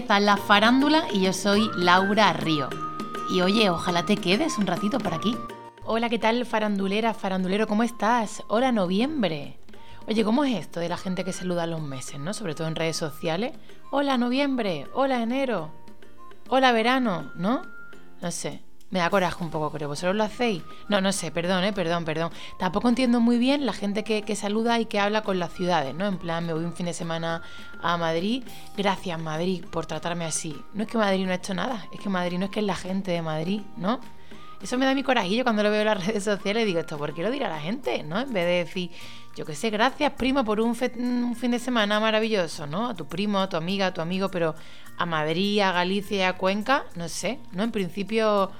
Empieza la farándula y yo soy Laura Río. Y oye, ojalá te quedes un ratito por aquí. Hola, ¿qué tal farandulera, farandulero? ¿Cómo estás? Hola, noviembre. Oye, ¿cómo es esto de la gente que saluda a los meses, no? Sobre todo en redes sociales. Hola, noviembre. Hola, enero. Hola, verano, ¿no? No sé. Me da coraje un poco, creo. ¿Vosotros lo hacéis? No, no sé, perdón, eh, perdón, perdón. Tampoco entiendo muy bien la gente que, que, saluda y que habla con las ciudades, ¿no? En plan, me voy un fin de semana a Madrid. Gracias, Madrid, por tratarme así. No es que Madrid no ha hecho nada, es que Madrid no es que es la gente de Madrid, ¿no? Eso me da mi corajillo cuando lo veo en las redes sociales y digo, ¿esto por qué lo dirá la gente? ¿No? En vez de decir, yo qué sé, gracias, primo, por un, un, fin de semana maravilloso, ¿no? A tu primo, a tu amiga, a tu amigo, pero a Madrid, a Galicia a Cuenca, no sé, ¿no? En principio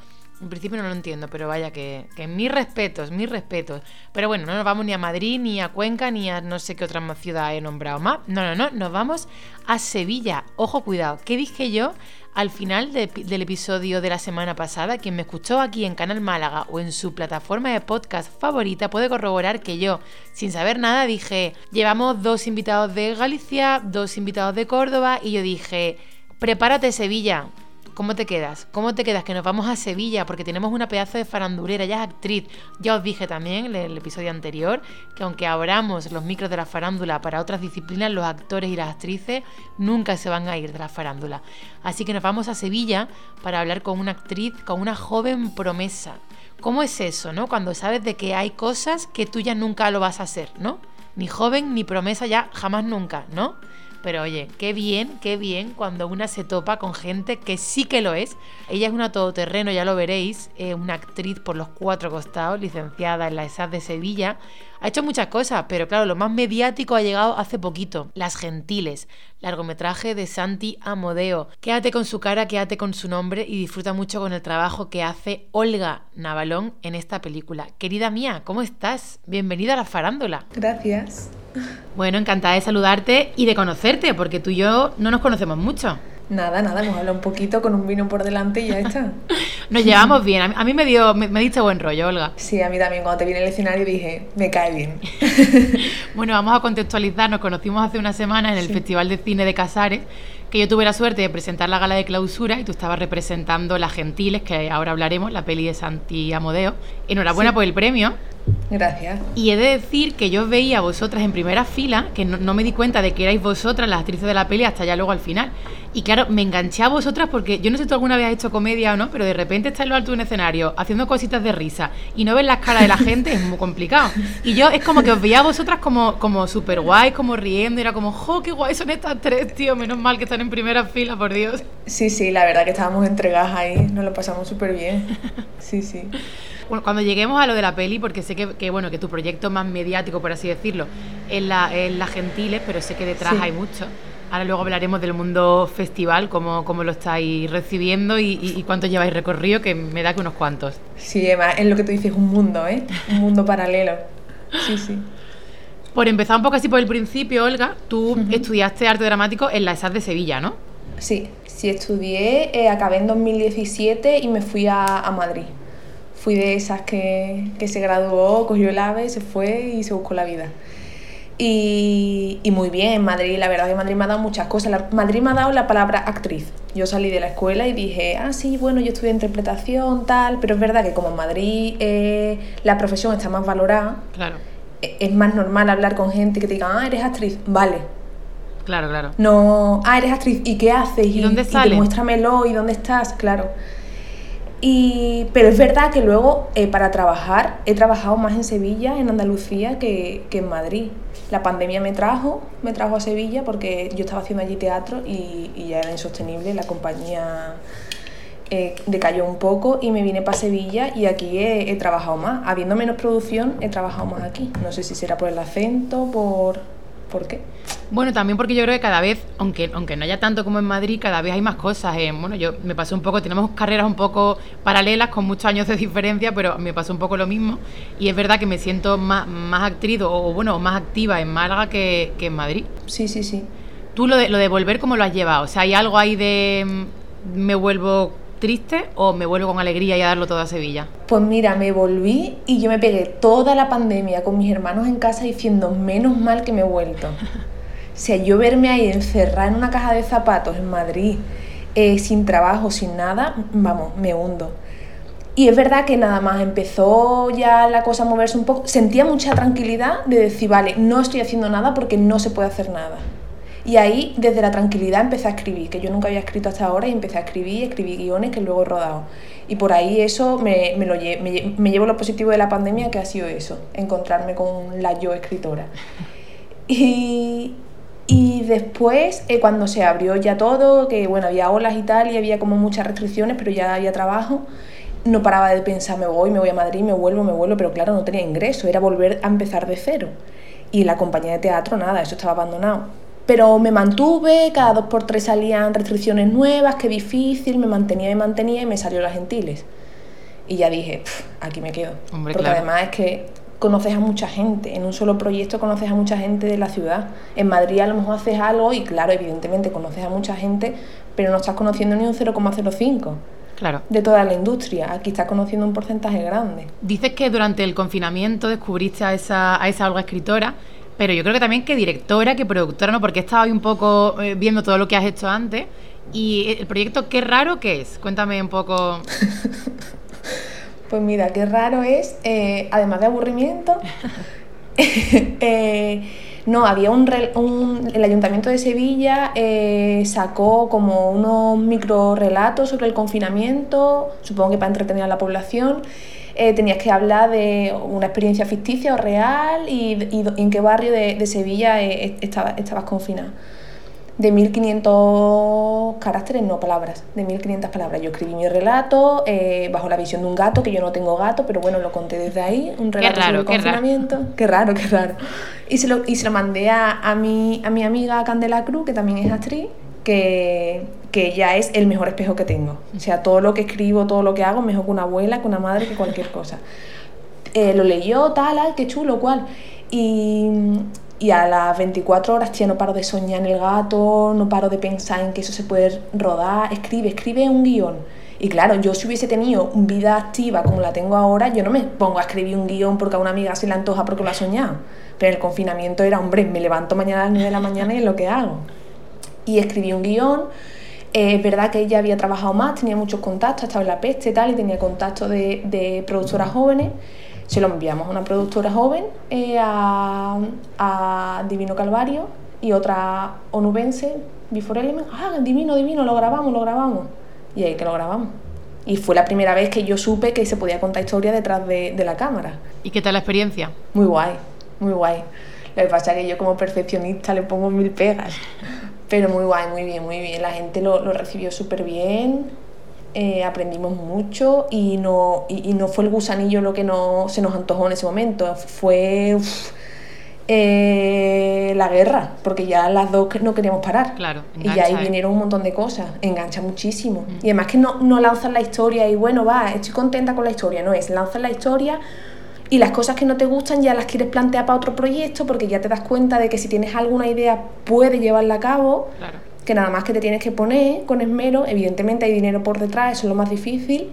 en principio no lo entiendo, pero vaya que, que mis respetos, mis respetos. Pero bueno, no nos vamos ni a Madrid, ni a Cuenca, ni a no sé qué otra ciudad he nombrado más. No, no, no, nos vamos a Sevilla. Ojo, cuidado. ¿Qué dije yo al final de, del episodio de la semana pasada? Quien me escuchó aquí en Canal Málaga o en su plataforma de podcast favorita puede corroborar que yo, sin saber nada, dije, llevamos dos invitados de Galicia, dos invitados de Córdoba, y yo dije, prepárate Sevilla ¿Cómo te quedas? ¿Cómo te quedas? Que nos vamos a Sevilla porque tenemos una pedazo de farandulera, ya es actriz. Ya os dije también en el episodio anterior que aunque abramos los micros de la farándula para otras disciplinas, los actores y las actrices nunca se van a ir de la farándula. Así que nos vamos a Sevilla para hablar con una actriz, con una joven promesa. ¿Cómo es eso, no? Cuando sabes de que hay cosas que tú ya nunca lo vas a hacer, ¿no? Ni joven ni promesa ya jamás nunca, ¿no? Pero oye, qué bien, qué bien cuando una se topa con gente que sí que lo es. Ella es una todoterreno, ya lo veréis, una actriz por los cuatro costados, licenciada en la ESAD de Sevilla. Ha hecho muchas cosas, pero claro, lo más mediático ha llegado hace poquito. Las Gentiles, largometraje de Santi Amodeo. Quédate con su cara, quédate con su nombre y disfruta mucho con el trabajo que hace Olga Navalón en esta película. Querida mía, ¿cómo estás? Bienvenida a la farándula. Gracias. Bueno, encantada de saludarte y de conocerte, porque tú y yo no nos conocemos mucho. Nada, nada, hemos hablado un poquito con un vino por delante y ya está. Nos llevamos bien. A mí me dio, me, me diste buen rollo, Olga. Sí, a mí también. Cuando te vi en el escenario dije, me cae bien. bueno, vamos a contextualizar. Nos conocimos hace una semana en el sí. Festival de Cine de Casares, que yo tuve la suerte de presentar la gala de clausura y tú estabas representando Las Gentiles, que ahora hablaremos, la peli de Santi Amodeo. Enhorabuena sí. por el premio. Gracias. Y he de decir que yo veía a vosotras en primera fila, que no, no, me di cuenta de que erais vosotras las actrices de la peli hasta ya luego al final. Y claro, me enganché a vosotras porque yo no sé si tú alguna vez has hecho comedia o no, pero de repente estás en lo alto de un escenario haciendo cositas de risa y no ves las caras de la gente, es muy complicado. Y yo es como que os veía a vosotras como, como súper guay, como riendo, y era como, ¡jo, qué guay son estas tres, tío! Menos mal que están en primera fila, por Dios. Sí, sí, la verdad que estábamos entregadas ahí, nos lo pasamos súper bien. Sí, sí. Cuando lleguemos a lo de la peli, porque sé que, que bueno que tu proyecto más mediático, por así decirlo, es la, es la Gentiles, pero sé que detrás sí. hay mucho. Ahora luego hablaremos del mundo festival, cómo, cómo lo estáis recibiendo y, y, y, cuánto lleváis recorrido, que me da que unos cuantos. Sí, Emma, es lo que tú dices, un mundo, ¿eh? Un mundo paralelo. Sí, sí. Por empezar un poco así por el principio, Olga, tú uh -huh. estudiaste arte dramático en la ESAD de Sevilla, ¿no? Sí, sí estudié, eh, acabé en 2017 y me fui a, a Madrid fui de esas que, que, se graduó, cogió el AVE, se fue y se buscó la vida. Y, y, muy bien, en Madrid, la verdad que Madrid me ha dado muchas cosas. La, Madrid me ha dado la palabra actriz. Yo salí de la escuela y dije, ah, sí, bueno, yo estudié interpretación, tal, pero es verdad que como en Madrid eh, la profesión está más valorada, claro. es más normal hablar con gente que te diga, ah, eres actriz, vale. Claro, claro. No, ah, eres actriz, ¿y qué haces? ¿Y, ¿Y dónde sales? Muéstramelo, ¿y dónde estás? Claro. Y, pero es verdad que luego eh, para trabajar he trabajado más en Sevilla, en Andalucía, que, que, en Madrid. La pandemia me trajo, me trajo a Sevilla porque yo estaba haciendo allí teatro y, ya era insostenible, la compañía eh, decayó un poco y me vine para Sevilla y aquí he, trabajado más. Habiendo menos producción, he trabajado más aquí. No sé si será por el acento, por... ¿Por qué? Bueno, también porque yo creo que cada vez, aunque, aunque no haya tanto como en Madrid, cada vez hay más cosas. Eh, bueno, yo me pasó un poco, tenemos carreras un poco paralelas con muchos años de diferencia, pero me pasó un poco lo mismo. Y es verdad que me siento más, más actriz o, bueno, más activa en Málaga que, que en Madrid. Sí, sí, sí. ¿Tú lo de, lo de volver cómo lo has llevado? O sea, ¿hay algo ahí de mm, me vuelvo triste o me vuelvo con alegría y a darlo todo a Sevilla? Pues mira, me volví y yo me pegué toda la pandemia con mis hermanos en casa diciendo menos mal que me he vuelto. sea, yo verme ahí encerrada en una caja de zapatos en Madrid, eh, sin trabajo, sin nada, vamos, me hundo. Y es verdad que nada más empezó ya la cosa a moverse un poco, sentía mucha tranquilidad de decir, vale, no estoy haciendo nada porque no se puede hacer nada. Y ahí, desde la tranquilidad, empecé a escribir, que yo nunca había escrito hasta ahora, y empecé a escribir, escribí guiones que luego he rodado. Y por ahí eso me, me, lo me, me llevo lo positivo de la pandemia, que ha sido eso, encontrarme con la yo escritora. Y, y después, eh, cuando se abrió ya todo, que bueno, había olas y tal, y había como muchas restricciones, pero ya había trabajo, no paraba de pensar, me voy, me voy a Madrid, me vuelvo, me vuelvo, pero claro, no tenía ingreso, era volver a empezar de cero. Y la compañía de teatro, nada, eso estaba abandonado. Pero me mantuve, cada dos por tres salían restricciones nuevas, qué difícil, me mantenía, me mantenía y me salió las gentiles. Y ya dije, aquí me quedo. Porque además es que conoces a mucha gente, en un solo proyecto conoces a mucha gente de la ciudad. En Madrid a lo mejor haces algo y claro, evidentemente conoces a mucha gente, pero no estás conociendo ni un 0,05. Claro. De toda la industria. Aquí estás conociendo un porcentaje grande. Dices que durante el confinamiento descubriste a esa, a esa algo escritora, pero yo creo que también que directora, que productora, ¿no? Porque he estado ahí un poco eh, viendo todo lo que has hecho antes. Y el proyecto, qué raro que es. Cuéntame un poco. Pues mira, qué raro es, eh, además de aburrimiento, eh, no, había un, el Ayuntamiento de Sevilla eh, sacó como unos micro relatos sobre el confinamiento, supongo que para entretener a la población. Tenías que hablar de una experiencia ficticia o real y, en qué barrio de, Sevilla estabas confinado de 1500 caracteres, no palabras, de 1500 palabras. Yo escribí mi relato eh, bajo la visión de un gato, que yo no tengo gato, pero bueno, lo conté desde ahí, un relato qué raro, sobre el confinamiento. Qué raro, qué raro. Y se lo, y se lo mandé a, a, mi, a mi amiga Candela Cruz, que también es actriz, que, que ella es el mejor espejo que tengo. O sea, todo lo que escribo, todo lo que hago, mejor que una abuela, que una madre, que cualquier cosa. Eh, lo leyó, tal, ay, qué chulo, cual. Y, y a las 24 horas, tía, no paro de soñar en el gato, no paro de pensar en que eso se puede rodar. Escribe, escribe un guion. Y claro, yo si hubiese tenido vida activa como la tengo ahora, yo no me pongo a escribir un guion porque a una amiga se le antoja porque lo ha soñado. Pero el confinamiento era, hombre, me levanto mañana a las 9 de la mañana y es lo que hago. Y escribí un guion. Eh, es verdad que ella había trabajado más, tenía muchos contactos, estaba en la peste y tal, y tenía contactos de, de productoras jóvenes se lo enviamos a una productora joven, eh, a, Divino Calvario y otra onubense, Before Element. Ah, Divino, Divino, lo grabamos, lo grabamos. Y ahí que lo grabamos. Y fue la primera vez que yo supe que se podía contar historia detrás de, la cámara. ¿Y qué tal la experiencia? Muy guay, muy guay. Lo que pasa es que yo como perfeccionista le pongo mil pegas. Pero muy guay, muy bien, muy bien. La gente lo, lo recibió súper bien. Eh, aprendimos mucho y no, y, no fue el gusanillo lo que no, se nos antojó en ese momento, fue eh, la guerra, porque ya las dos no queríamos parar. Claro, y ya ahí ¿eh? vinieron un montón de cosas, engancha muchísimo. Mm. Y además que no, no lanzas la historia y bueno, va, estoy contenta con la historia, no es, lanzas la historia y las cosas que no te gustan ya las quieres plantear para otro proyecto porque ya te das cuenta de que si tienes alguna idea puedes llevarla a cabo. Claro que nada más que te tienes que poner con esmero, evidentemente hay dinero por detrás, eso es lo más difícil,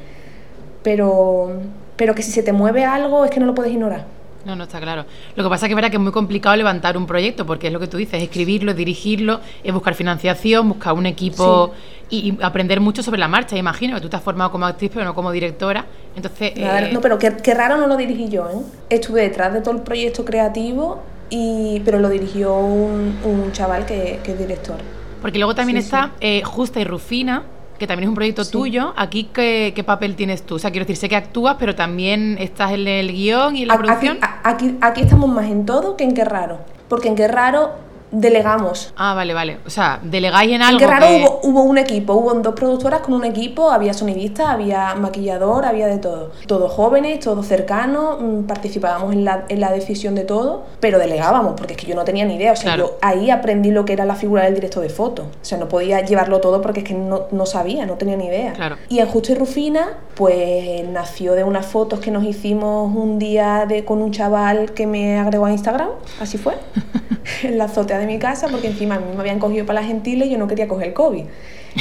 pero, pero que si se te mueve algo es que no lo puedes ignorar. No, no está claro. Lo que pasa es que que es muy complicado levantar un proyecto, porque es lo que tú dices, escribirlo, dirigirlo, es buscar financiación, buscar un equipo y, aprender mucho sobre la marcha. Imagino que tú te has formado como actriz, pero no como directora. Entonces. Eh, no, pero qué, raro no lo dirigí yo, ¿eh? Estuve detrás de todo el proyecto creativo, y, pero lo dirigió un, un chaval que, que es director. Porque luego también está eh, Justa y Rufina, que también es un proyecto tuyo. Aquí, ¿qué, ¿qué, papel tienes tú? O sea, quiero decir, sé que actúas, pero también estás en el guion y en la producción. Aquí, aquí, estamos más en todo que en Qué Raro. Porque en Qué Raro delegamos. Ah, vale, vale. O sea, delegáis en algo. En raro hubo, hubo, un equipo, hubo dos productoras con un equipo, había sonidista, había maquillador, había de todo. Todos jóvenes, todos cercanos, mm, participábamos en la, en la decisión de todo, pero delegábamos, porque es que yo no tenía ni idea. O sea, yo ahí aprendí lo que era la figura del director de foto. O sea, no podía llevarlo todo porque es que no, no sabía, no tenía ni idea. Claro. Y en Justo y Rufina, pues nació de unas fotos que nos hicimos un día de, con un chaval que me agregó a Instagram, así fue, en la azotea de mi casa porque encima a mí me habían cogido para la gentiles y yo no quería coger el COVID.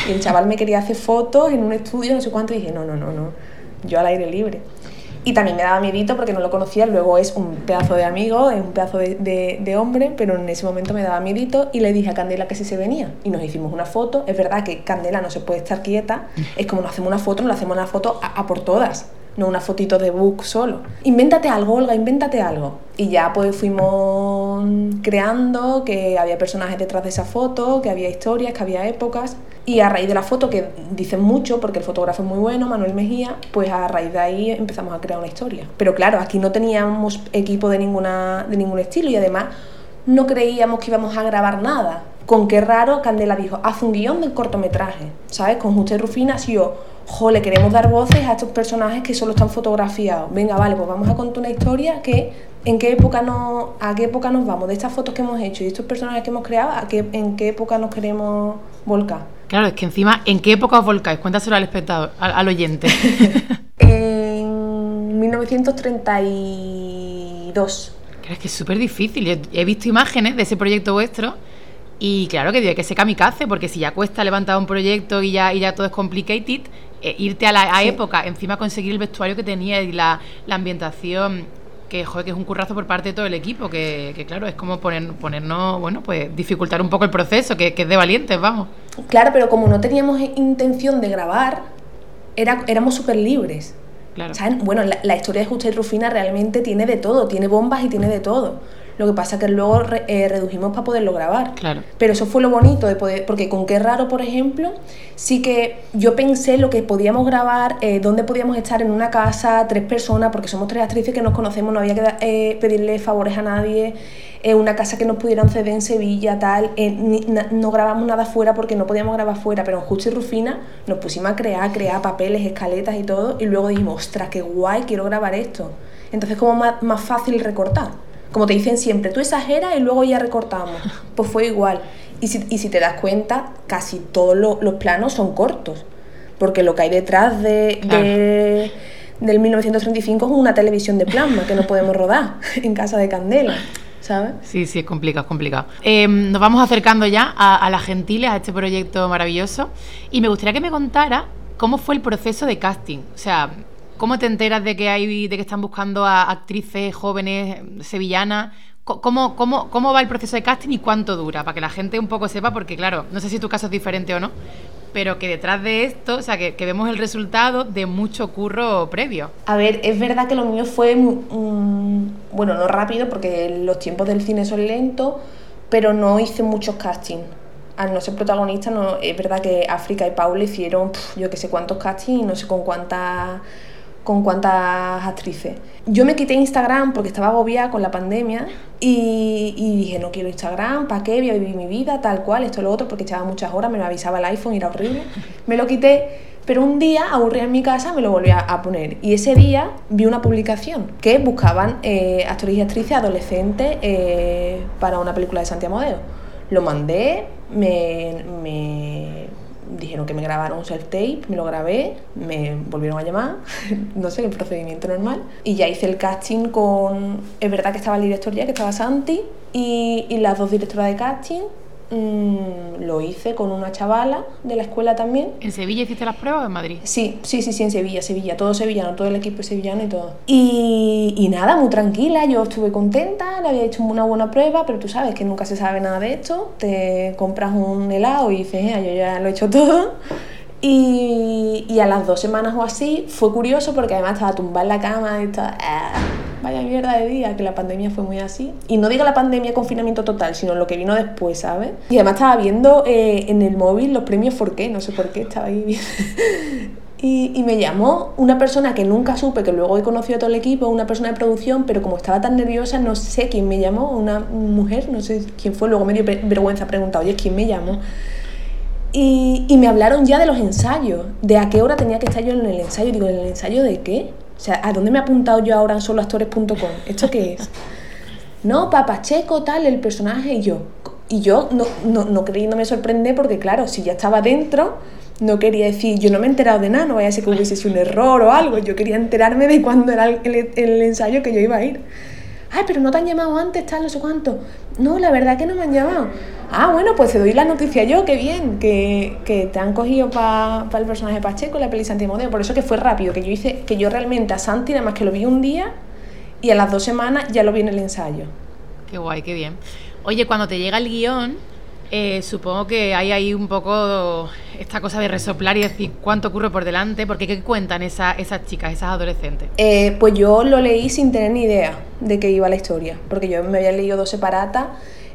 Y el chaval me quería hacer fotos en un estudio, no sé cuánto, y dije, no, no, no, no, yo al aire libre. Y también me daba miedito porque no lo conocía, luego es un pedazo de amigo, es un pedazo de, de, hombre, pero en ese momento me daba miedito y le dije a Candela que si se venía. Y nos hicimos una foto. Es verdad que Candela no se puede estar quieta, es como nos hacemos una foto, nos hacemos una foto a por todas no una fotito de book solo. Invéntate algo, Olga, invéntate algo. Y ya pues fuimos creando que había personajes detrás de esa foto, que había historias, que había épocas. Y a raíz de la foto, que dicen mucho, porque el fotógrafo es muy bueno, Manuel Mejía, pues a raíz de ahí empezamos a crear una historia. Pero claro, aquí no teníamos equipo de, ninguna, de ningún estilo y además no creíamos que íbamos a grabar nada. Con qué raro, Candela dijo, haz un guion del cortometraje, ¿sabes? Con Justo y Rufina, si yo jo, le queremos dar voces a estos personajes que solo están fotografiados. Venga, vale, pues vamos a contar una historia que en qué época no, a qué época nos vamos, de estas fotos que hemos hecho y estos personajes que hemos creado, a qué, en qué época nos queremos volcar. Claro, es que encima, ¿en qué época os volcáis? Cuéntaselo al espectador, al, oyente. en 1932. Claro, es que es súper difícil. he visto imágenes de ese proyecto vuestro y claro que tiene que ser kamikaze, porque si ya cuesta levantar un proyecto y ya, y ya todo es complicated, eh, irte a la época, encima conseguir el vestuario que tenía y la, ambientación, que joder, que es un currazo por parte de todo el equipo, que, claro, es como poner, ponernos, bueno, pues dificultar un poco el proceso, que, es de valientes, vamos. Claro, pero como no teníamos intención de grabar, era, éramos súper libres. Claro. Bueno, la, la, historia de Justa y Rufina realmente tiene de todo, tiene bombas y tiene de todo. Lo que pasa es que luego eh, redujimos para poderlo grabar. Claro. Pero eso fue lo bonito de poder, porque con Qué Raro, por ejemplo, sí que yo pensé lo que podíamos grabar, eh, dónde podíamos estar en una casa, tres personas, porque somos tres actrices que nos conocemos, no había que eh, pedirle favores a nadie, una casa que nos pudieran ceder en Sevilla, tal. no grabamos nada fuera porque no podíamos grabar fuera, pero en Justo y Rufina nos pusimos a crear, crear papeles, escaletas y todo, y luego dijimos, ostras, qué guay, quiero grabar esto. Entonces, como más, más fácil recortar como te dicen siempre, tú exageras y luego ya recortamos. Pues fue igual. Y si, y si te das cuenta, casi todos los planos son cortos. Porque lo que hay detrás de, del 1935 es una televisión de plasma que no podemos rodar en casa de Candela. Sí, sí, es complicado, es complicado. Em, nos vamos acercando ya a, a las gentiles, a este proyecto maravilloso. Y me gustaría que me contara cómo fue el proceso de casting. O sea, ¿Cómo te enteras de que hay, de que están buscando a actrices jóvenes sevillanas? ¿Cómo, cómo, cómo va el proceso de casting y cuánto dura? Para que la gente un poco sepa, porque claro, no sé si tu caso es diferente o no, pero que detrás de esto, o sea, que, vemos el resultado de mucho curro previo. A ver, es verdad que lo mío fue, bueno, no rápido, porque los tiempos del cine son lentos, pero no hice muchos castings al no ser protagonista, es verdad que África y Paula hicieron yo que sé cuántos castings y no sé con cuántas con cuántas actrices. Yo me quité Instagram porque estaba agobiada con la pandemia y, dije, no quiero Instagram, ¿para qué? Voy a vivir mi vida, tal cual, esto lo otro, porque echaba muchas horas, me lo avisaba el iPhone y era horrible. Me lo quité, pero un día, aburrida en mi casa, me lo volví a, poner. Y ese día vi una publicación que buscaban eh, actores y actrices adolescentes eh, para una película de Santiago Modeo. Lo mandé, me dijeron que me grabaron un self-tape, me lo grabé, me volvieron a llamar, no sé, el procedimiento normal. Y ya hice el casting con... Es verdad que estaba el director ya, que estaba Santi, y, y las dos directoras de casting, Mm, lo hice con una chavala de la escuela también. ¿En Sevilla hiciste las pruebas o en Madrid? Sí, sí, sí, sí, en Sevilla, Sevilla, todo sevillano, todo el equipo sevillano y todo. Y, y nada, muy tranquila, yo estuve contenta, le había hecho una buena prueba, pero tú sabes que nunca se sabe nada de esto, te compras un helado y dices, yo ya lo he hecho todo. Y, y, a las dos semanas o así fue curioso porque además estaba tumbada en la cama y estaba... Ah, vaya mierda de día, que la pandemia fue muy así. Y no digo la pandemia confinamiento total, sino lo que vino después, ¿sabes? Y además estaba viendo eh, en el móvil los premios por qué, no sé por qué, estaba ahí viendo. Y, y, me llamó una persona que nunca supe, que luego he conocido a todo el equipo, una persona de producción, pero como estaba tan nerviosa, no sé quién me llamó, una mujer, no sé quién fue, luego me dio vergüenza preguntar, oye, ¿quién me llamó? Y, y, me hablaron ya de los ensayos, de a qué hora tenía que estar yo en el ensayo. Digo, ¿en el ensayo de qué? O sea, ¿a dónde me he apuntado yo ahora en soloactores.com? ¿Esto qué es? No, Papacheco, tal, el personaje y yo. Y yo no, no, no creyéndome sorprender porque, claro, si ya estaba dentro, no quería decir, yo no me he enterado de nada, no vaya a ser que hubiese sido un error o algo. Yo quería enterarme de cuándo era el, el, ensayo que yo iba a ir. Ay, pero no te han llamado antes, tal, no sé cuánto. No, la verdad que no me han llamado. Ah, bueno, pues te doy la noticia yo, qué bien, que, que te han cogido para el personaje Pacheco, la peli Santi Modeo. Por eso que fue rápido, que yo hice, que yo realmente a Santi nada más que lo vi un día y a las dos semanas ya lo vi en el ensayo. Qué guay, qué bien. Oye, cuando te llega el guion, eh, supongo que hay ahí un poco esta cosa de resoplar y decir cuánto ocurre por delante, porque ¿qué cuentan esas chicas, esas adolescentes? Eh, pues yo lo leí sin tener ni idea de qué iba la historia, porque yo me había leído dos separatas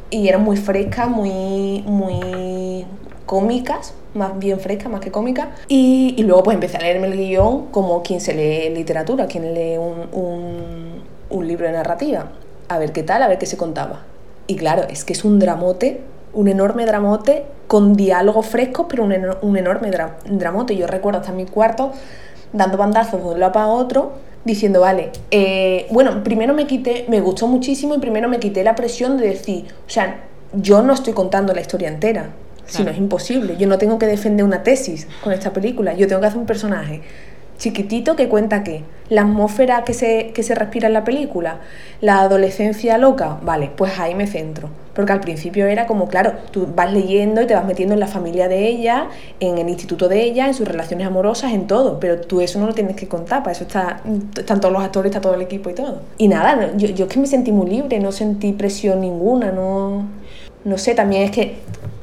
y eran muy frescas, muy, muy cómicas, más bien frescas, más que cómicas. Y, luego pues empecé a leerme el guion como quien se lee literatura, quien lee un, un libro de narrativa, a ver qué tal, a ver qué se contaba. Y claro, es que es un dramote, un enorme dramote con diálogo fresco, pero un, un enorme dramote. Yo recuerdo hasta mi cuarto dando bandazos de un lado para otro, diciendo, vale, eh, bueno, primero me quité, me gustó muchísimo y primero me quité la presión de decir, o sea, yo no estoy contando la historia entera, si no es imposible, yo no tengo que defender una tesis con esta película, yo tengo que hacer un personaje chiquitito que cuenta qué, la atmósfera que se, que se respira en la película, la adolescencia loca, vale, pues ahí me centro. Porque al principio era como, claro, tú vas leyendo y te vas metiendo en la familia de ella, en el instituto de ella, en sus relaciones amorosas, en todo, pero tú eso no lo tienes que contar, para eso está, están todos los actores, está todo el equipo y todo. Y nada, yo, yo es que me sentí muy libre, no sentí presión ninguna, no, no sé, también es que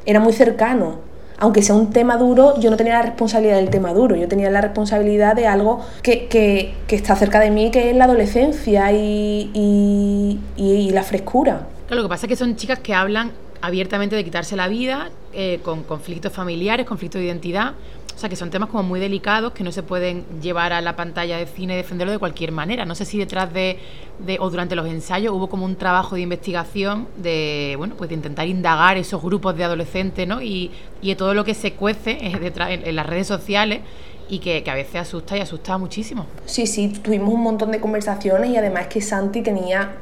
era muy cercano aunque sea un tema duro, yo no tenía la responsabilidad del tema duro, yo tenía la responsabilidad de algo que, que, que está cerca de mí, que es la adolescencia y, y, la frescura. lo que pasa es que son chicas que hablan abiertamente de quitarse la vida, eh, con conflictos familiares, conflictos de identidad. O sea, que son temas como muy delicados que no se pueden llevar a la pantalla de cine y defenderlo de cualquier manera. No sé si detrás de, o durante los ensayos hubo como un trabajo de investigación de, bueno, pues de intentar indagar esos grupos de adolescentes, ¿no? Y, y todo lo que se cuece detrás, en, en las redes sociales y que, que, a veces asusta y asusta muchísimo. Sí, sí, tuvimos un montón de conversaciones y además que Santi tenía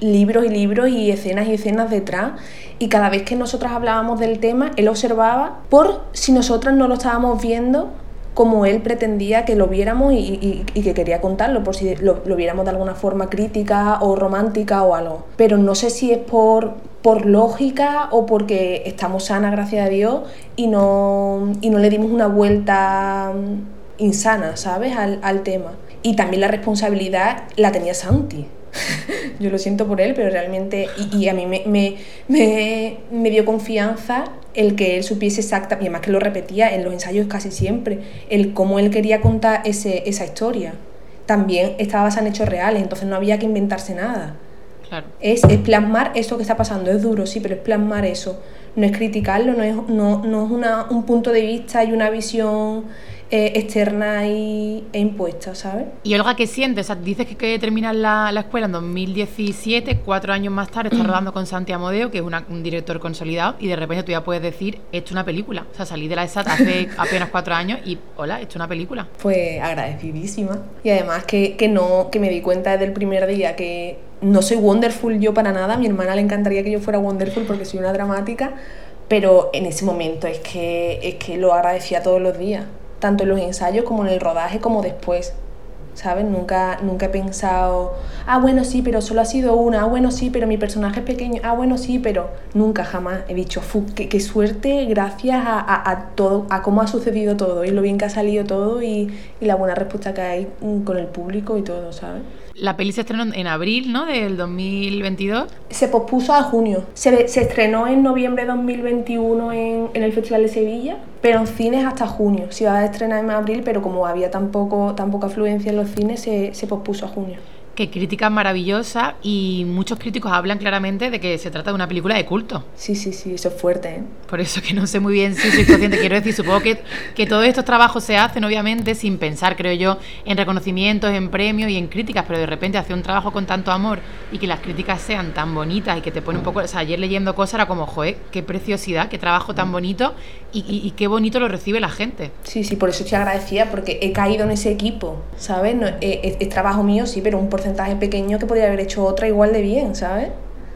libros y libros y escenas y escenas detrás y cada vez que nosotras hablábamos del tema, él observaba por si nosotras no lo estábamos viendo como él pretendía que lo viéramos y, que quería contarlo, por si lo, viéramos de alguna forma crítica o romántica o algo. Pero no sé si es por, por lógica o porque estamos sanas, gracias a Dios, y no, y no le dimos una vuelta insana, ¿sabes?, al, al tema. Y también la responsabilidad la tenía Santi yo lo siento por él, pero realmente, y, a mí me, me, me, dio confianza el que él supiese exacta, y además que lo repetía en los ensayos casi siempre, el cómo él quería contar ese, esa historia. También estaba basada en hechos reales, entonces no había que inventarse nada. Claro. Es, es, plasmar eso que está pasando, es duro, sí, pero es plasmar eso. No es criticarlo, no es, no, no es una, un punto de vista y una visión eh, externa y, e impuesta, ¿sabes? Y Olga, ¿qué sientes? dices que, que terminas la, la, escuela en 2017, cuatro años más tarde estás rodando con Santi Amodeo, que es un director consolidado, y de repente tú ya puedes decir, he hecho una película. O sea, salí de la ESAT hace apenas cuatro años y, hola, he hecho una película. Pues agradecidísima. Y además que, que no, que me di cuenta desde el primer día que no soy wonderful yo para nada, a mi hermana le encantaría que yo fuera wonderful porque soy una dramática, pero en ese momento es que, es que lo agradecía todos los días tanto en los ensayos como en el rodaje como después. ¿Sabes? Nunca, nunca he pensado, ah, bueno, sí, pero solo ha sido una, ah, bueno, sí, pero mi personaje es pequeño, ah, bueno, sí, pero nunca jamás he dicho, qué, qué suerte gracias a, a, todo, a cómo ha sucedido todo y lo bien que ha salido todo y, y la buena respuesta que hay con el público y todo, ¿sabes? La peli se estrenó en abril, ¿no? Del 2022. Se pospuso a junio. Se, se estrenó en noviembre de 2021 en, en, el Festival de Sevilla, pero en cines hasta junio. Se iba a estrenar en abril, pero como había tan, poco, poca afluencia en los cines, se, se pospuso a junio que crítica maravillosa y muchos críticos hablan claramente de que se trata de una película de culto. Sí, sí, sí, eso es fuerte. ¿eh? Por eso que no sé muy bien si soy consciente. Quiero decir, supongo que, que todos estos trabajos se hacen obviamente sin pensar, creo yo, en reconocimientos, en premios y en críticas, pero de repente hacer un trabajo con tanto amor y que las críticas sean tan bonitas y que te pone un poco... O sea, ayer leyendo cosas era como, joder, qué preciosidad, qué trabajo tan bonito y, y, y qué bonito lo recibe la gente. Sí, sí, por eso estoy agradecida porque he caído en ese equipo, ¿sabes? No, es, es trabajo mío, sí, pero un porcentaje porcentaje pequeño que podría haber hecho otra igual de bien, ¿sabes?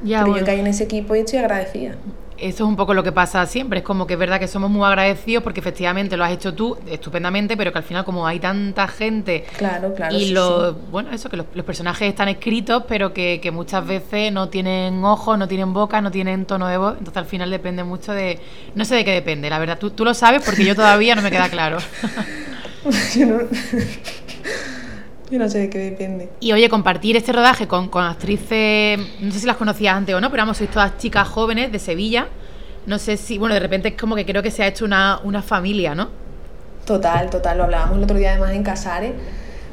Ya, Pero bueno. yo caí en ese equipo y estoy agradecida. eso es un poco lo que pasa siempre. Es como que es verdad que somos muy agradecidos porque efectivamente lo has hecho tú estupendamente, pero que al final como hay tanta gente claro, claro, y lo, bueno, eso, que los, personajes están escritos, pero que, muchas veces no tienen ojos, no tienen boca, no tienen tono de voz, entonces al final depende mucho de... No sé de qué depende, la verdad, tú, tú lo sabes porque yo todavía no me queda claro. Yo no sé de qué depende. Y oye, compartir este rodaje con, con actrices, no sé si las conocías antes o no, pero vamos, sois todas chicas jóvenes de Sevilla. No sé si, bueno, de repente es como que creo que se ha hecho una, una familia, ¿no? Total, total, lo hablábamos el otro día además en Casares,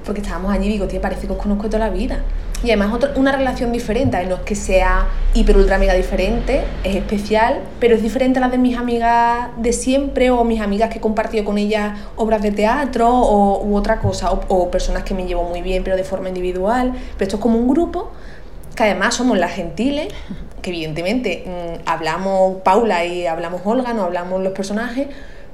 porque estábamos allí y digo, tío, parece que os conozco toda la vida. Y además otra, una relación diferente, no es que sea hiper ultra amiga diferente, es especial, pero es diferente a la de mis amigas de siempre o mis amigas que he compartido con ellas obras de teatro o, u otra cosa, o, personas que me llevo muy bien pero de forma individual. Pero esto es como un grupo que además somos las gentiles, que evidentemente mm, hablamos Paula y hablamos Olga, no hablamos los personajes,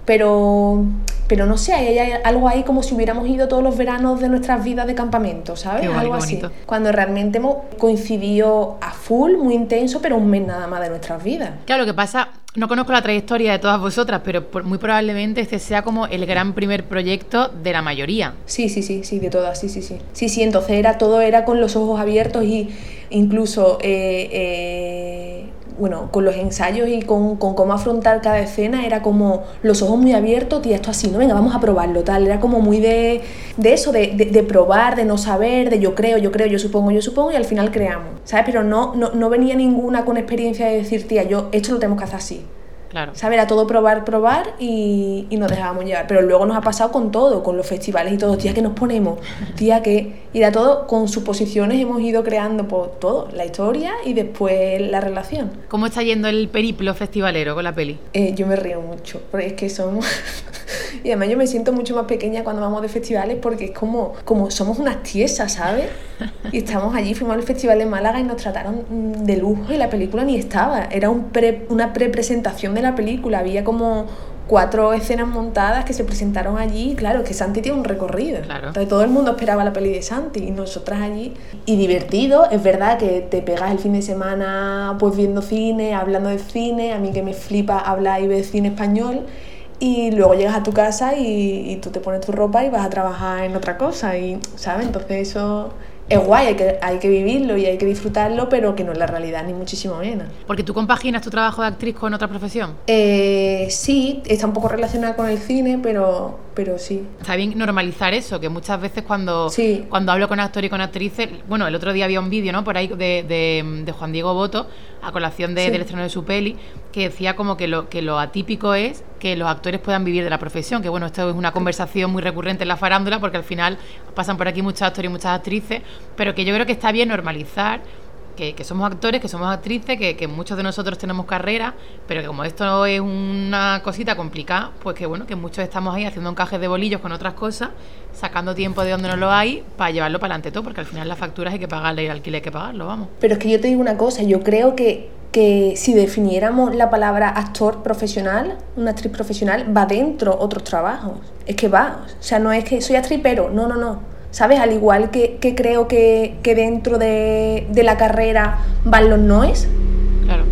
pero pero no sé, hay, algo ahí como si hubiéramos ido todos los veranos de nuestras vidas de campamento, ¿sabes? algo así. Cuando realmente hemos coincidido a full, muy intenso, pero un mes nada más de nuestras vidas. Claro, lo que pasa, no conozco la trayectoria de todas vosotras, pero muy probablemente este sea como el gran primer proyecto de la mayoría. Sí, sí, sí, sí, de todas, sí, sí, sí. Sí, sí, entonces era todo era con los ojos abiertos y incluso eh, eh, bueno, con los ensayos y con, cómo afrontar cada escena era como los ojos muy abiertos y esto así, no, venga, vamos a probarlo, tal. Era como muy de, eso, de, probar, de no saber, de yo creo, yo creo, yo supongo, yo supongo y al final creamos, ¿sabes? Pero no, no, no venía ninguna con experiencia de decir, tía, yo esto lo tenemos que hacer así. Claro. ¿Sabes? Era todo probar, probar y, y, nos dejábamos llevar. Pero luego nos ha pasado con todo, con los festivales y todo. Tía, que nos ponemos. Tía, que. Y era todo con suposiciones hemos ido creando pues, todo, la historia y después la relación. ¿Cómo está yendo el periplo festivalero con la peli? Eh, yo me río mucho, porque es que somos. y además yo me siento mucho más pequeña cuando vamos de festivales porque es como, como somos unas tiesas, ¿sabes? Y estamos allí, fuimos al festival de Málaga y nos trataron de lujo y la película ni estaba. Era un pre, una pre-presentación de la película, había como cuatro escenas montadas que se presentaron allí. Claro, que Santi tiene un recorrido. Entonces todo el mundo esperaba la peli de Santi y nosotras allí. Y divertido, es verdad que te pegas el fin de semana pues viendo cine, hablando de cine, a mí que me flipa hablar y ver cine español. Y luego llegas a tu casa y, y tú te pones tu ropa y vas a trabajar en otra cosa. Y, ¿sabes? Entonces eso es guay, hay que, hay que vivirlo y hay que disfrutarlo, pero que no es la realidad, ni muchísimo menos. Porque tú compaginas tu trabajo de actriz con otra profesión. Eh, sí, está un poco relacionada con el cine, pero, pero sí. Está bien normalizar eso, que muchas veces cuando, cuando hablo con actores y con actrices, bueno, el otro día había un vídeo, ¿no? Por ahí de, de, Juan Diego Boto, a colación de, del estreno de su peli, que decía como que lo, que lo atípico es que los actores puedan vivir de la profesión, que bueno, esto es una conversación muy recurrente en la farándula, porque al final pasan por aquí muchos actores y muchas actrices, pero que yo creo que está bien normalizar que, somos actores, que somos actrices, que, muchos de nosotros tenemos carrera, pero que como esto es una cosita complicada, pues que bueno, que muchos estamos ahí haciendo encajes de bolillos con otras cosas, sacando tiempo de donde no lo hay para llevarlo para adelante todo, porque al final las facturas hay que pagarle y el alquiler hay que pagarlo, vamos. Pero es que yo te digo una cosa, yo creo que, que si definiéramos la palabra actor profesional, una actriz profesional, va dentro otros trabajos. Es que va, o sea, no es que soy actriz, pero no, no, no ¿sabes? Al igual que, creo que, dentro de, la carrera van los noes, claro.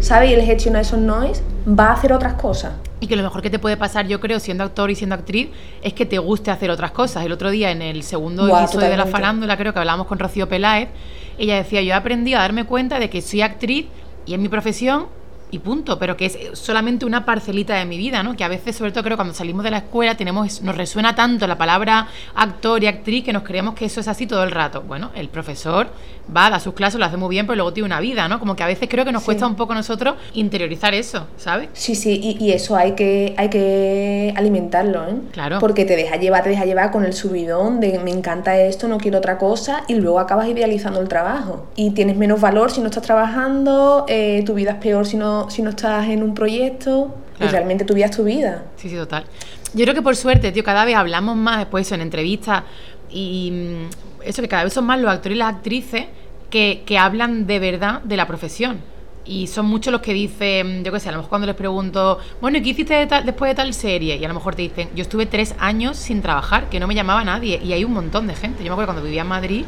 ¿sabes? Y el gestionar esos noes va a hacer otras cosas. Y que lo mejor que te puede pasar, yo creo, siendo actor y siendo actriz, es que te guste hacer otras cosas. El otro día, en el segundo episodio de La Farándula, creo que hablábamos con Rocío Peláez, ella decía, yo he aprendido a darme cuenta de que soy actriz y en mi profesión y punto, pero que es solamente una parcelita de mi vida, ¿no? Que a veces, sobre todo creo cuando salimos de la escuela, tenemos, nos resuena tanto la palabra actor y actriz que nos creemos que eso es así todo el rato. Bueno, el profesor va, da sus clases, lo hace muy bien, pero luego tiene una vida, ¿no? Como que a veces creo que nos cuesta un poco a nosotros interiorizar eso, ¿sabes? Sí, sí, y, eso hay que, hay que alimentarlo, ¿eh? Claro. Porque te deja llevar, te deja llevar con el subidón de me encanta esto, no quiero otra cosa, y luego acabas idealizando el trabajo. Y tienes menos valor si no estás trabajando, eh, tu vida es peor si no si no estás en un proyecto y realmente tu vida es tu vida. Sí, sí, total. Yo creo que por suerte, tío, cada vez hablamos más después eso en entrevistas y mm, eso que cada vez son más los actores y las actrices que, que hablan de verdad de la profesión. Y son muchos los que dicen, yo qué sé, a lo mejor cuando les pregunto, bueno, ¿y qué hiciste después de tal serie? Y a lo mejor te dicen, yo estuve tres años sin trabajar, que no me llamaba nadie. Y hay un montón de gente. Yo me acuerdo cuando vivía en Madrid,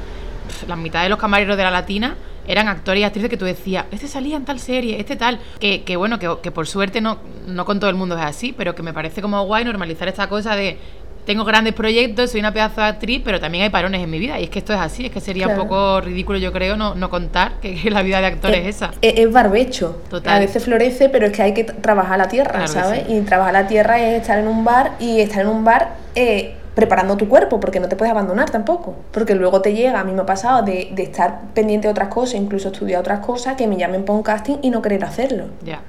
la mitad de los camareros de la Latina eran actores y actrices que tú decías, este salía en tal serie, este tal. Que, que bueno, que, que por suerte no, no con todo el mundo es así, pero que me parece como guay normalizar esta cosa de tengo grandes proyectos, soy una pedazo de actriz, pero también hay parones en mi vida. Y es que esto es así, es que sería un poco ridículo, yo creo, no, no contar que, la vida de actor es, esa. Es, barbecho. Total. A veces florece, pero es que hay que trabajar la tierra, ¿sabes? Y trabajar la tierra es estar en un bar y estar en un bar eh, preparando tu cuerpo, porque no te puedes abandonar tampoco. Porque luego te llega, a mí me ha pasado de, de estar pendiente de otras cosas, incluso estudiar otras cosas, que me llamen para un casting y no querer hacerlo. Ya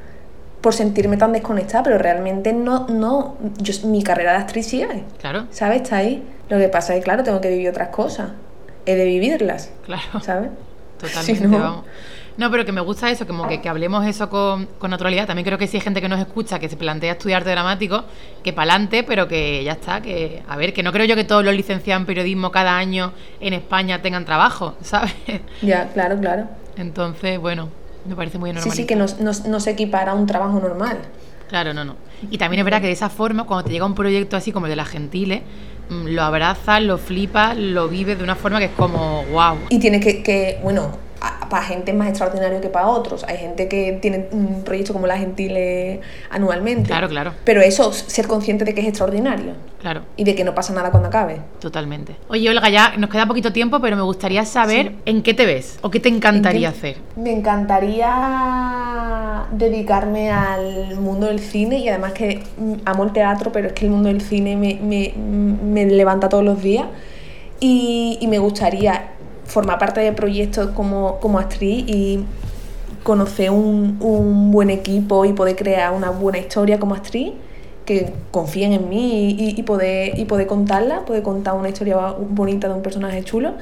por sentirme tan desconectada, pero realmente no, no, yo, mi carrera de actriz sigue. Claro. ¿Sabes? Está ahí. Lo que pasa es que, claro, tengo que vivir otras cosas. He de vivirlas. Claro. ¿Sabes? Totalmente, no... vamos. No, pero que me gusta eso, como que, que hablemos eso con, con, naturalidad. También creo que si hay gente que nos escucha, que se plantea estudiar arte dramático, que para adelante, pero que ya está, que a ver, que no creo yo que todos los licenciados en periodismo cada año en España tengan trabajo, ¿sabes? Ya, claro, claro. Entonces, bueno, me parece muy normal. Sí, sí, que no, se equipara a un trabajo normal. Claro, no, no. Y también es verdad que de esa forma, cuando te llega un proyecto así como el de la Gentile, mm, lo abrazas, lo flipas, lo vives de una forma que es como wow. Y tienes que, que bueno, para gente más extraordinario que para otros. Hay gente que tiene un proyecto como la Gentile anualmente. Claro, claro. Pero eso, ser consciente de que es extraordinario. Claro. Y de que no pasa nada cuando acabe. Totalmente. Oye, Olga, ya nos queda poquito tiempo, pero me gustaría saber en qué te ves o qué te encantaría hacer. Me encantaría dedicarme al mundo del cine y además que amo el teatro, pero es que el mundo del cine me, me, me levanta todos los días. Y, y me gustaría formar parte de proyectos como, como actriz y conocer un, un, buen equipo y poder crear una buena historia como actriz, que confíen en mí y, y, poder, y poder contarla, poder contar una historia bonita de un personaje chulo.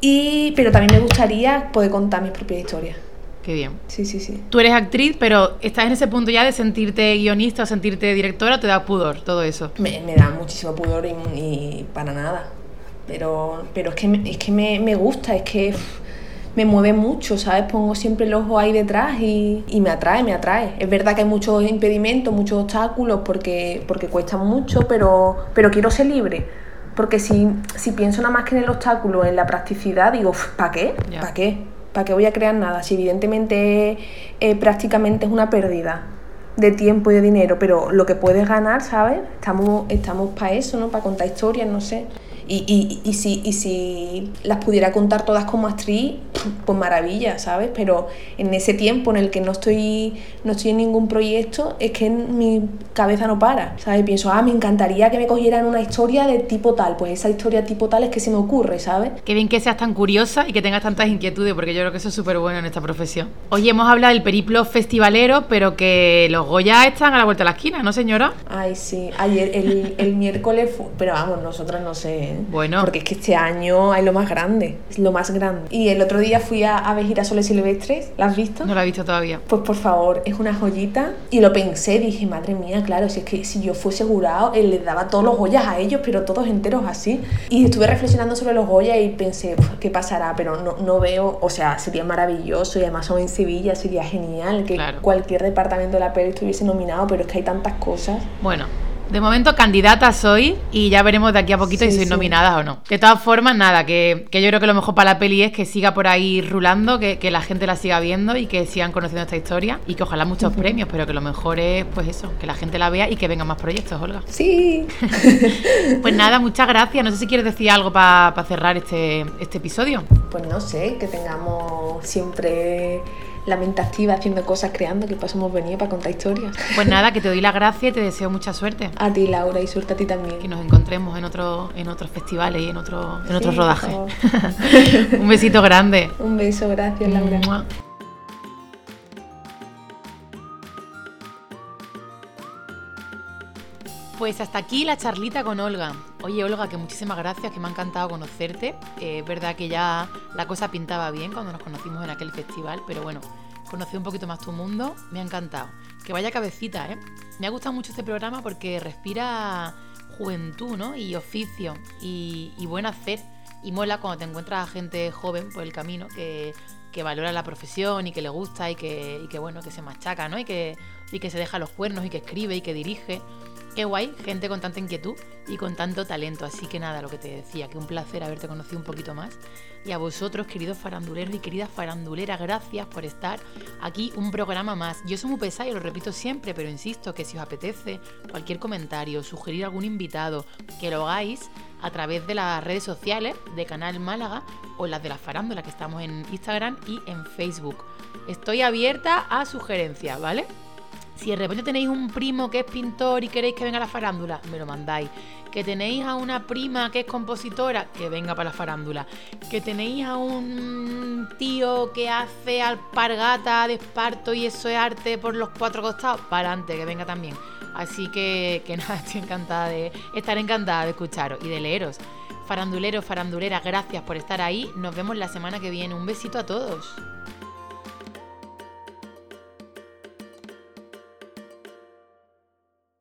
Y, pero también me gustaría poder contar mis propias historias. Qué bien. Sí, sí, sí. Tú eres actriz, pero ¿estás en ese punto ya de sentirte guionista o sentirte directora? ¿Te da pudor todo eso? Me, me da muchísimo pudor y, y para nada pero, pero es que, me, es que me, me gusta, es que me mueve mucho, ¿sabes? Pongo siempre el ojo ahí detrás y, y, me atrae, me atrae. Es verdad que hay muchos impedimentos, muchos obstáculos porque, porque cuesta mucho, pero, pero quiero ser libre. Porque si, si pienso nada más que en el obstáculo, en la practicidad, digo, ¿para qué? ¿Para qué? ¿Para qué voy a crear nada? Si evidentemente eh, prácticamente es una pérdida de tiempo y de dinero, pero lo que puedes ganar, ¿sabes? Estamos, estamos para eso, ¿no? Para contar historias, no sé. Y, y, y, si, y si las pudiera contar todas como actriz, pues maravilla, ¿sabes? Pero en ese tiempo en el que no estoy, no estoy en ningún proyecto, es que mi cabeza no para, ¿sabes? Pienso, ah, me encantaría que me cogieran una historia de tipo tal, pues esa historia tipo tal es que se me ocurre, ¿sabes? Qué bien que seas tan curiosa y que tengas tantas inquietudes, porque yo creo que eso es súper bueno en esta profesión. Hoy hemos hablado del periplo festivalero, pero que los Goya están a la vuelta de la esquina, ¿no, señora? Ay, sí. Ayer, el, el miércoles, fue... pero vamos, nosotras no sé. ¿Eh? Bueno. Porque es que este año hay lo más grande, es lo más grande. Y el otro día fui a, a ver Girasoles Silvestres, ¿la has visto? No la he visto todavía. Pues por favor, es una joyita. Y lo pensé, dije, madre mía, claro, si es que si yo fuese jurado, él les daba todos los Goyas a ellos, pero todos enteros así. Y estuve reflexionando sobre los Goyas y pensé, ¿qué pasará? Pero no, no veo, o sea, sería maravilloso y además son en Sevilla, sería genial que cualquier departamento de la peli estuviese nominado, pero es que hay tantas cosas. Bueno, de momento candidata soy y ya veremos de aquí a poquito si soy nominada o no. De todas formas, nada, que, que, yo creo que lo mejor para la peli es que siga por ahí rulando, que, que, la gente la siga viendo y que sigan conociendo esta historia y que ojalá muchos premios, pero que lo mejor es pues eso, que la gente la vea y que vengan más proyectos, Olga. Sí. pues nada, muchas gracias. No sé si quieres decir algo para pa cerrar este, este episodio. Pues no sé, que tengamos siempre la mente activa haciendo cosas, creando, que pasamos venido para contar historias. Pues nada, que te doy la gracia y te deseo mucha suerte. A ti, Laura, y suerte a ti también. Que nos encontremos en, otro, en otros festivales y en, otro, en sí, otros rodajes. Un besito grande. Un beso, gracias, Laura. Mua. Pues hasta aquí la charlita con Olga. Oye, Olga, que muchísimas gracias, que me ha encantado conocerte. Eh, es verdad que ya la cosa pintaba bien cuando nos conocimos en aquel festival, pero bueno, conocí un poquito más tu mundo, me ha encantado. Que vaya cabecita, ¿eh? Me ha gustado mucho este programa porque respira juventud, ¿no? Y oficio y, y buen hacer. Y mola cuando te encuentras a gente joven por el camino que, que valora la profesión y que le gusta y que, y que bueno, que se machaca, ¿no? Y que, y que se deja los cuernos y que escribe y que dirige Qué guay, gente con tanta inquietud y con tanto talento. Así que nada, lo que te decía, que un placer haberte conocido un poquito más. Y a vosotros, queridos faranduleros y queridas faranduleras, gracias por estar aquí un programa más. Yo soy muy pesada y lo repito siempre, pero insisto que si os apetece cualquier comentario, sugerir algún invitado, que lo hagáis a través de las redes sociales de Canal Málaga o las de la farándula que estamos en Instagram y en Facebook. Estoy abierta a sugerencias, ¿vale? Si de repente tenéis un primo que es pintor y queréis que venga a la farándula, me lo mandáis. Que tenéis a una prima que es compositora, que venga para la farándula. Que tenéis a un tío que hace alpargata de esparto y eso es arte por los cuatro costados, para adelante, que venga también. Así que, que nada, estoy encantada de estar encantada de escucharos y de leeros. Faranduleros, faranduleras, gracias por estar ahí. Nos vemos la semana que viene. Un besito a todos.